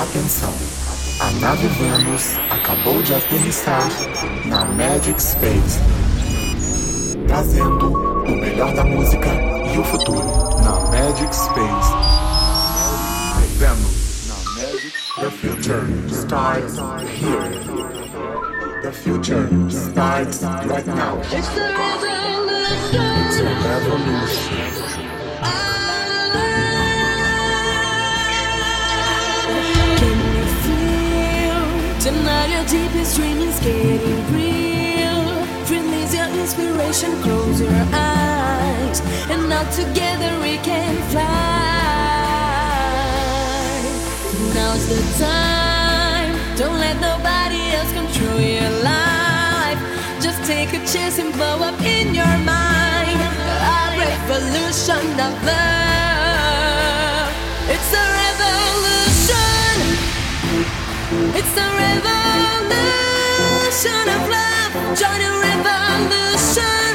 Atenção! A nave Vênus acabou de aterrissar na Magic Space, trazendo o melhor da música e o futuro na Magic Space. Vênus na Magic. The future starts here. The future starts right now. It's the revolution. It's a revolution. Tonight your deepest dream is getting real. Release your inspiration, close your eyes, and now together we can fly. Now's the time. Don't let nobody else control your life. Just take a chance and blow up in your mind. A revolution of love. It's a It's the revolution of love. Join the revolution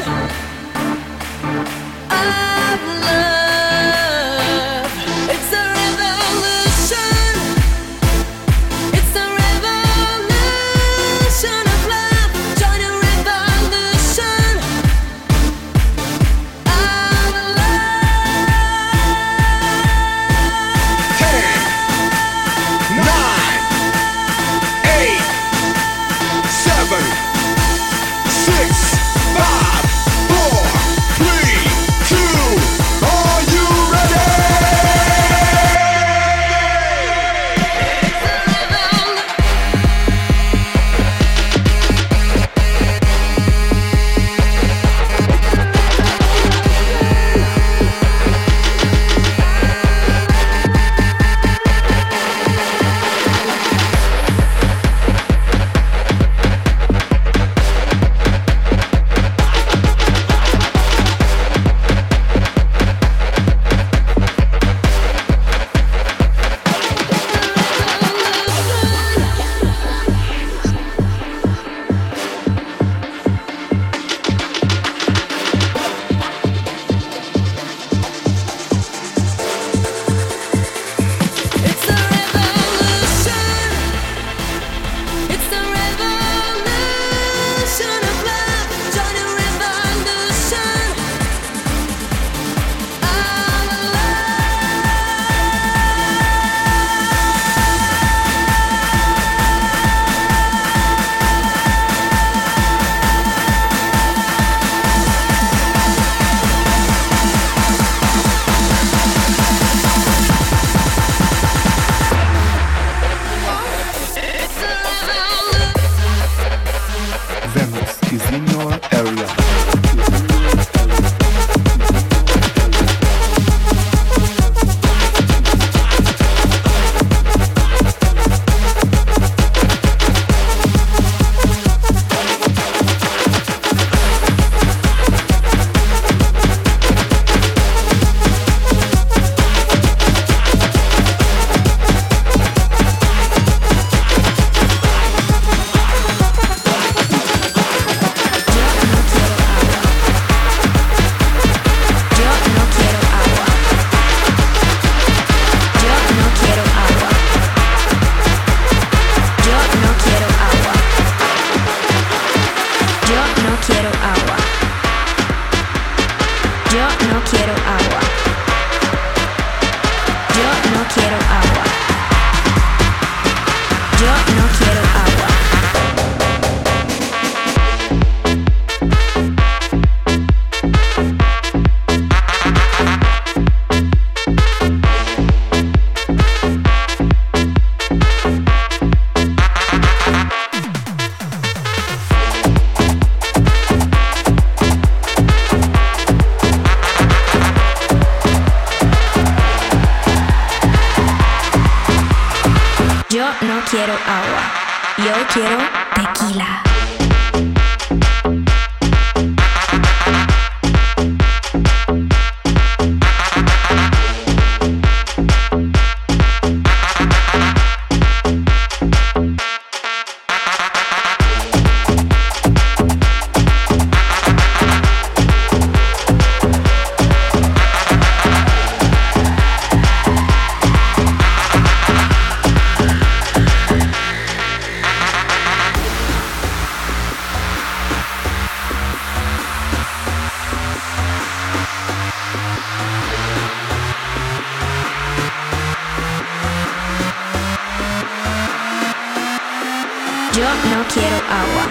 Yo no quiero agua.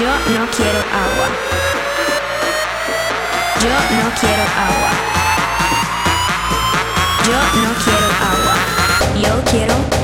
Yo no quiero agua. Yo no quiero agua. Yo no quiero agua. Yo quiero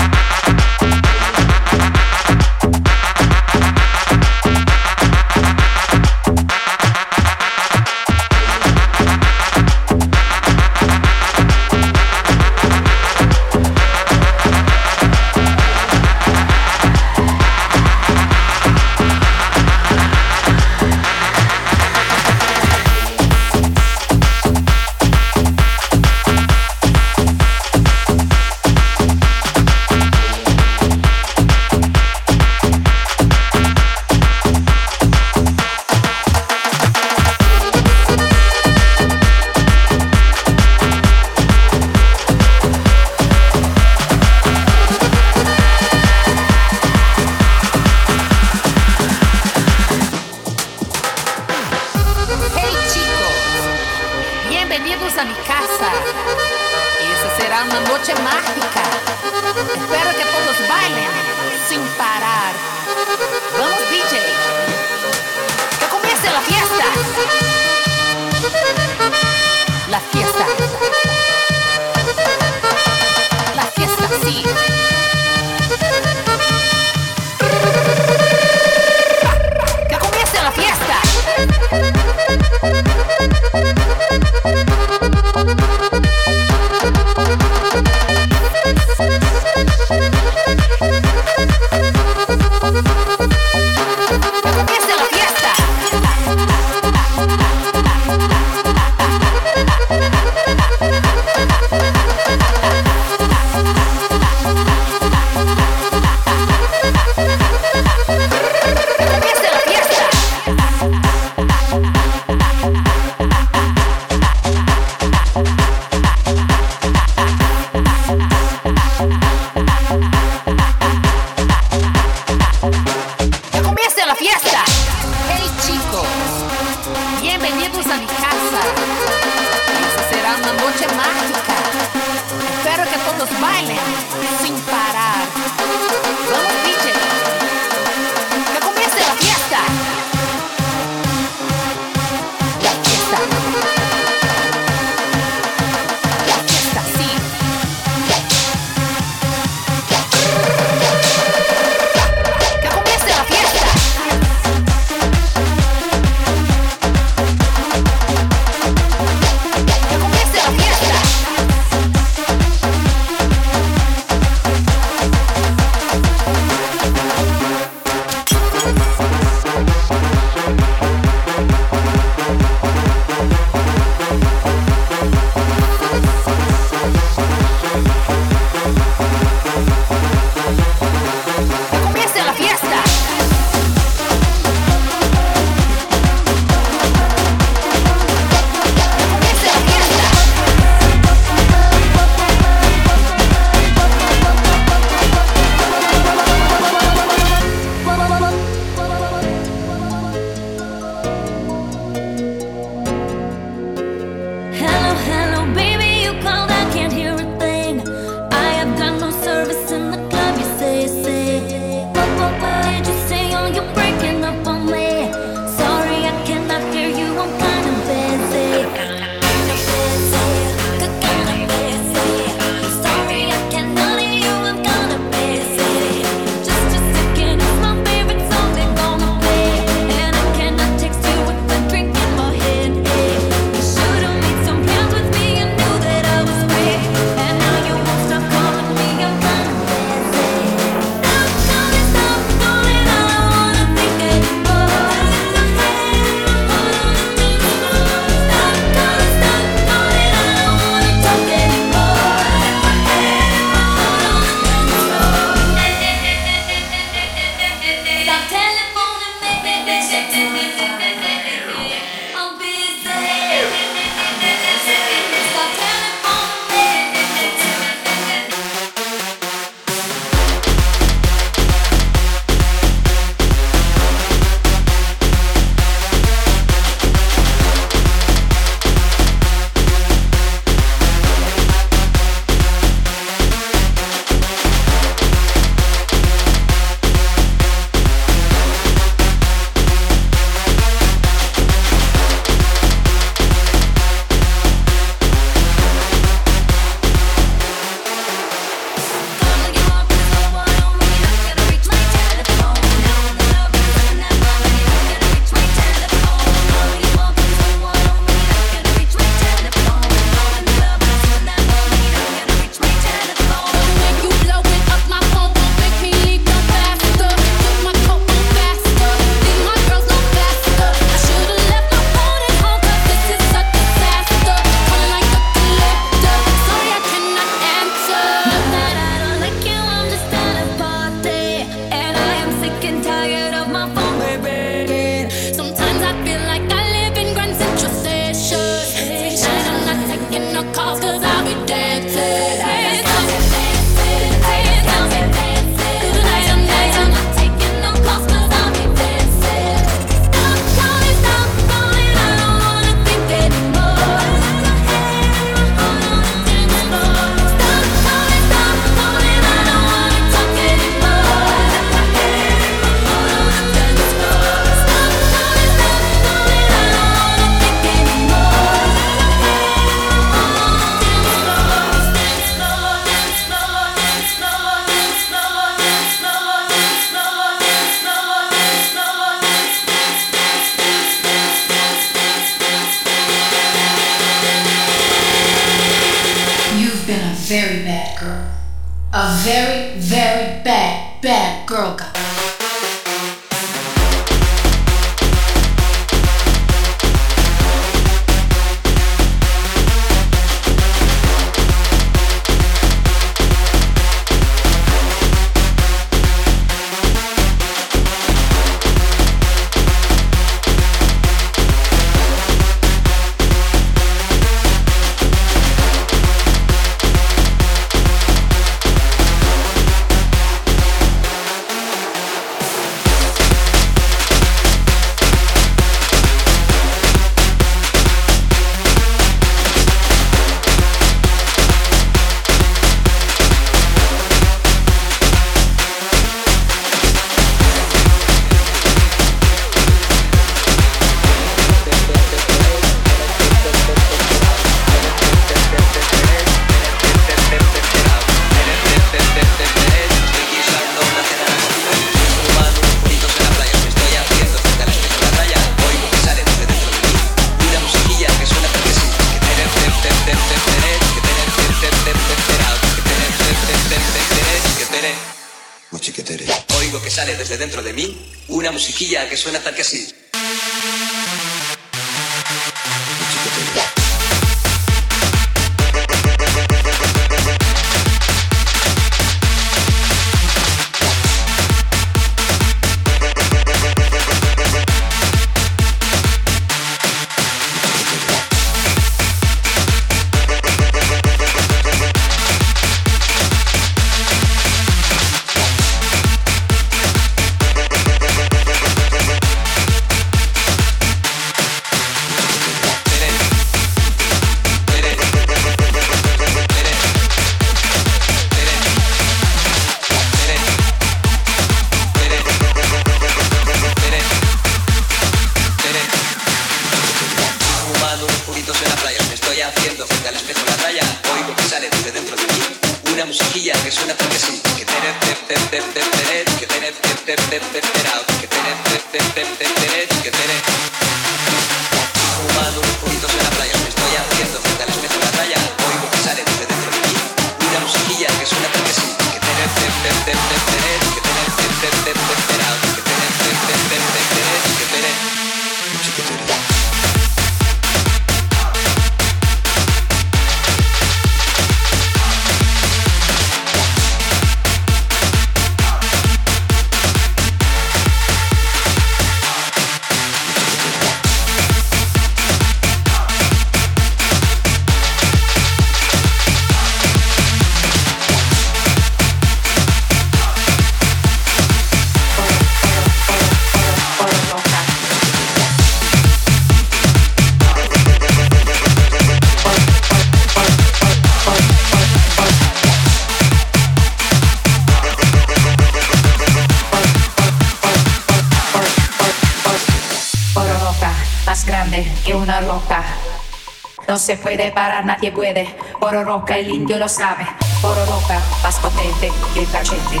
se puede parar, nadie puede. Oro roca, el indio lo sabe. Oro roca, más potente que el cachete.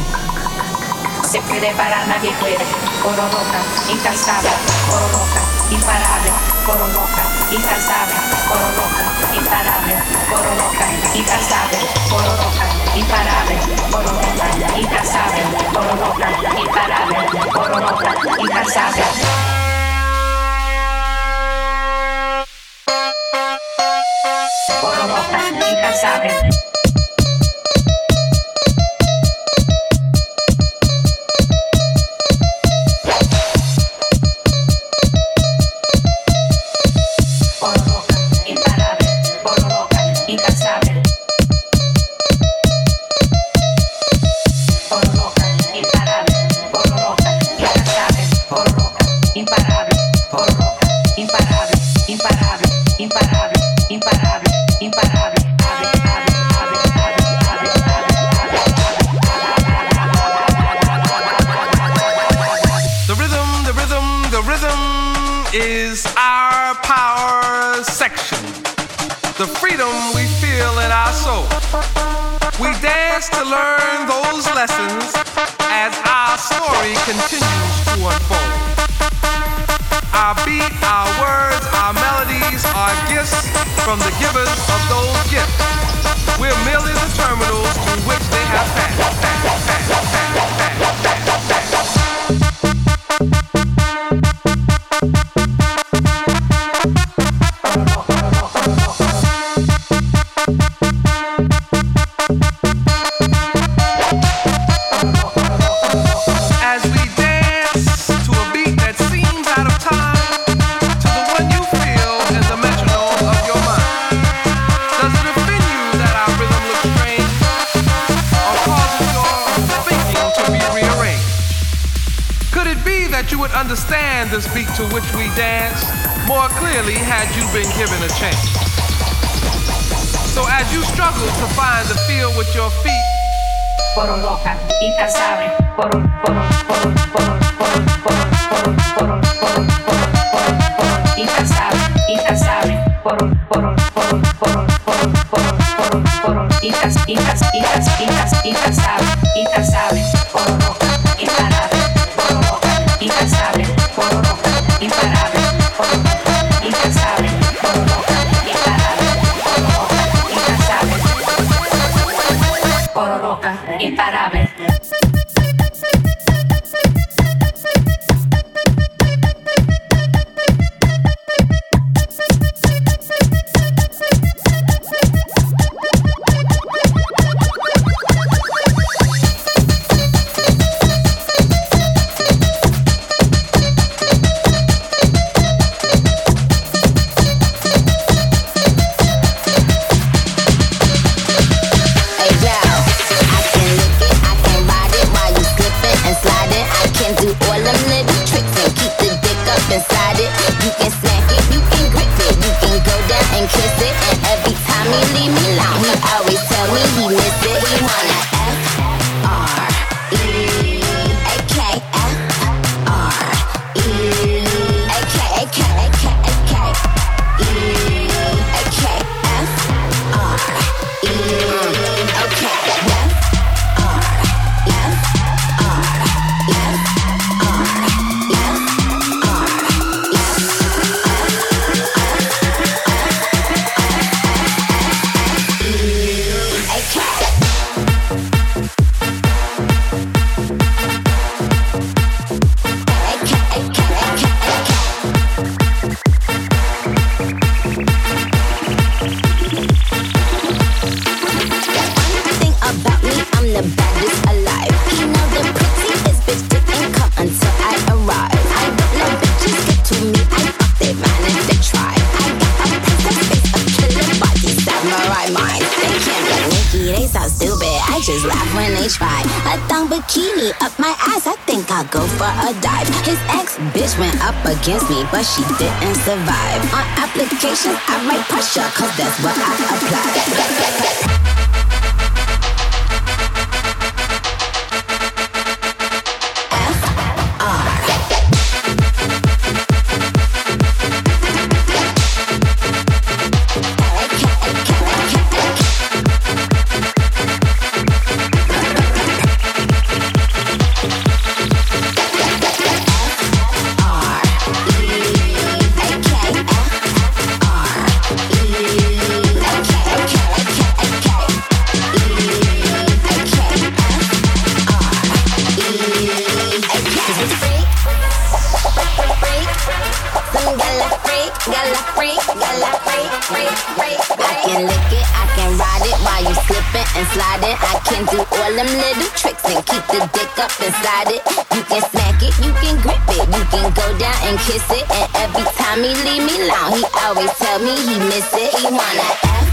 Se puede parar, nadie puede. Oro roca, incansable. Oro roca, imparable. Oro roca, incansable. Oro roca, imparable. Oro roca, incansable. Oro roca, imparable. Oro roca, incansable. Oro roca, imparable. Oro roca, incansable. Incansable. that you would understand this beat to which we dance more clearly had you been given a chance. So as you struggle to find the feel with your feet, sabe, sabe, por loca. The Vibe. on You it. We can go down and kiss it. And every time he leave me alone, he always tell me he miss it. He wanna F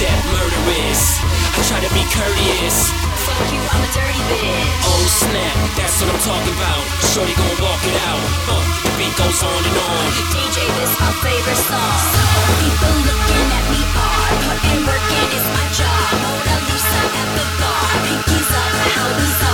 step murderous. I try to be courteous. Fuck you, I'm a dirty bitch. Oh snap, that's what I'm talking about. Shorty gon' walk it out. Uh, the beat goes on and on. DJ, this my favorite song. So people looking at me are. Putting work in is my job. Mona Lisa at the bar. Pinkies up, how bizarre.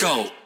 Go.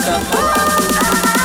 Dentro da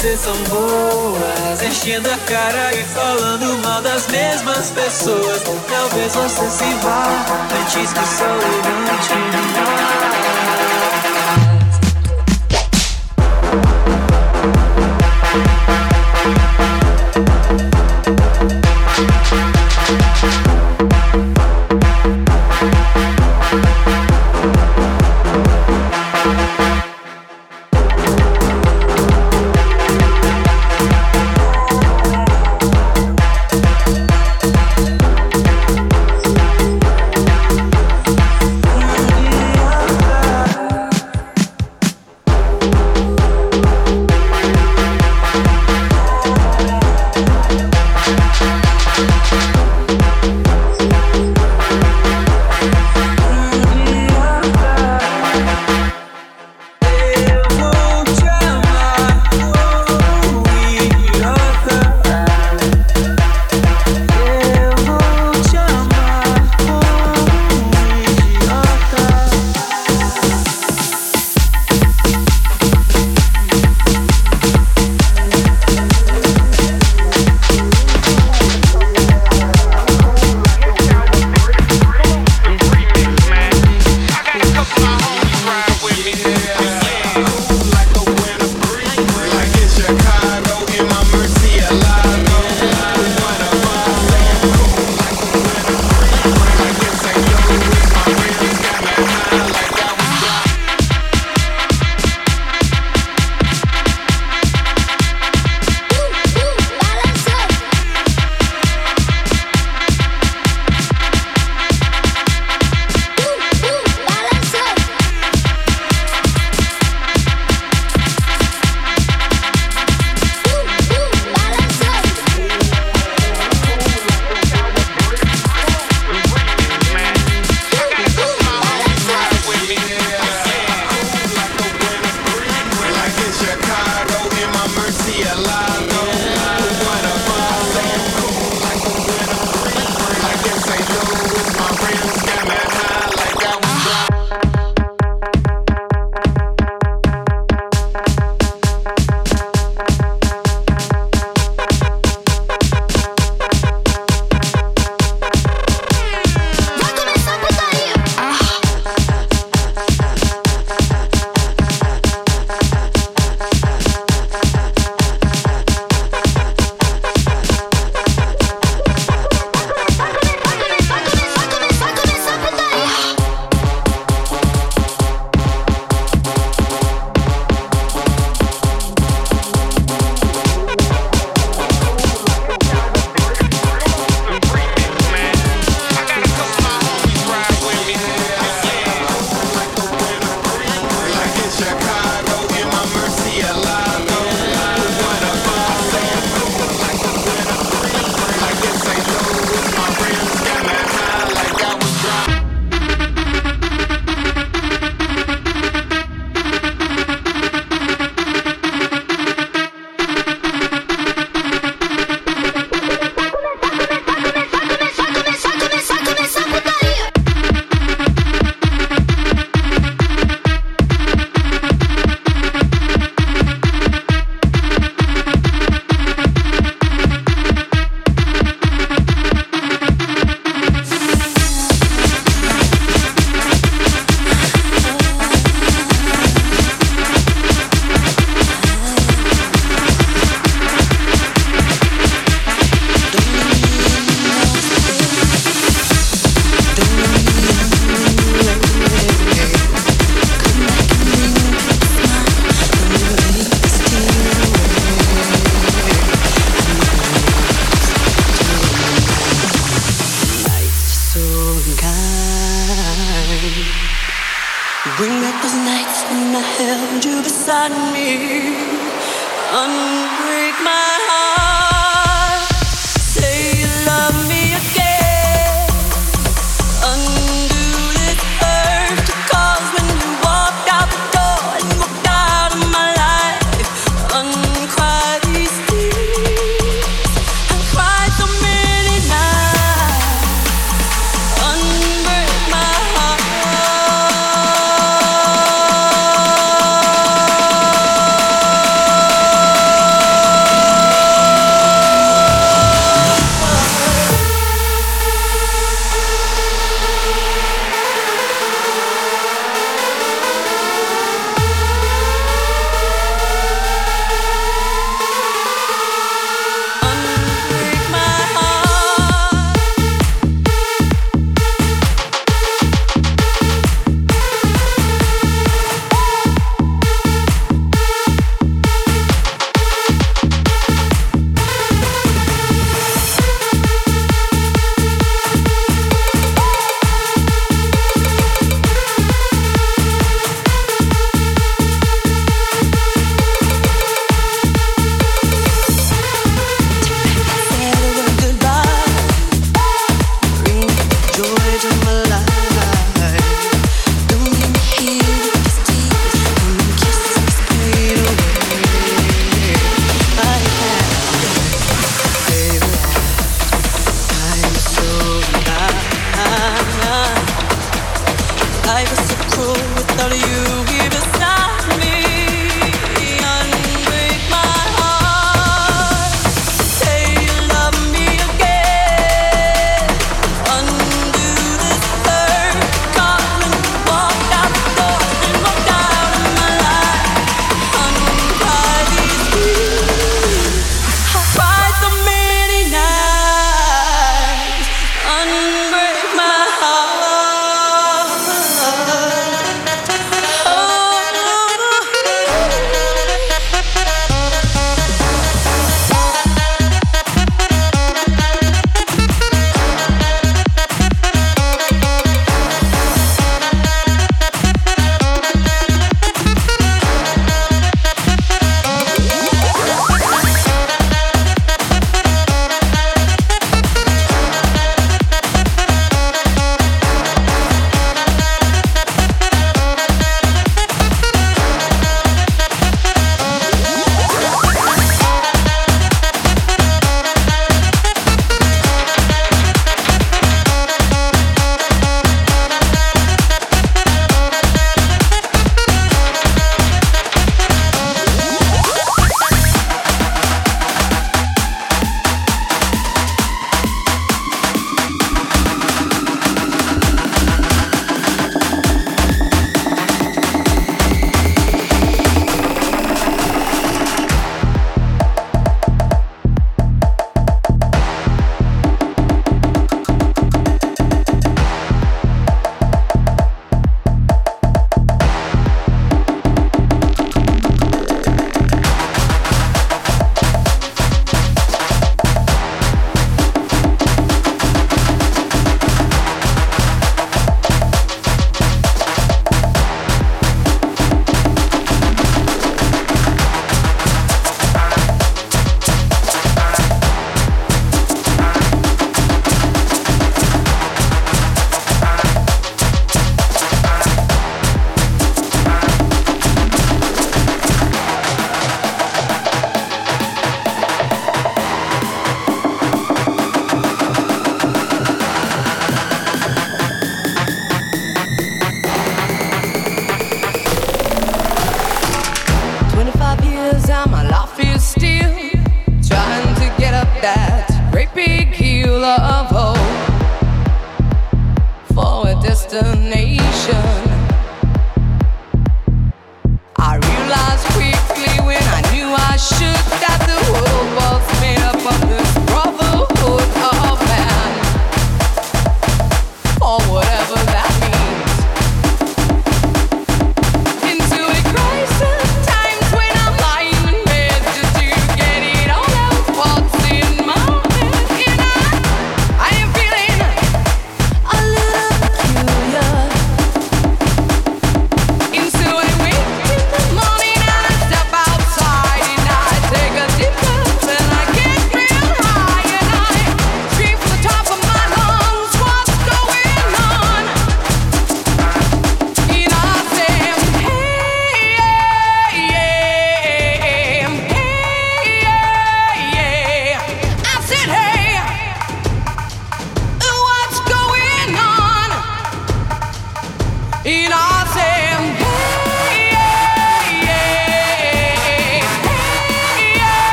cama. com você são boas. Enchendo a cara e falando mal das mesmas pessoas. Talvez você se vá antes que o sol levante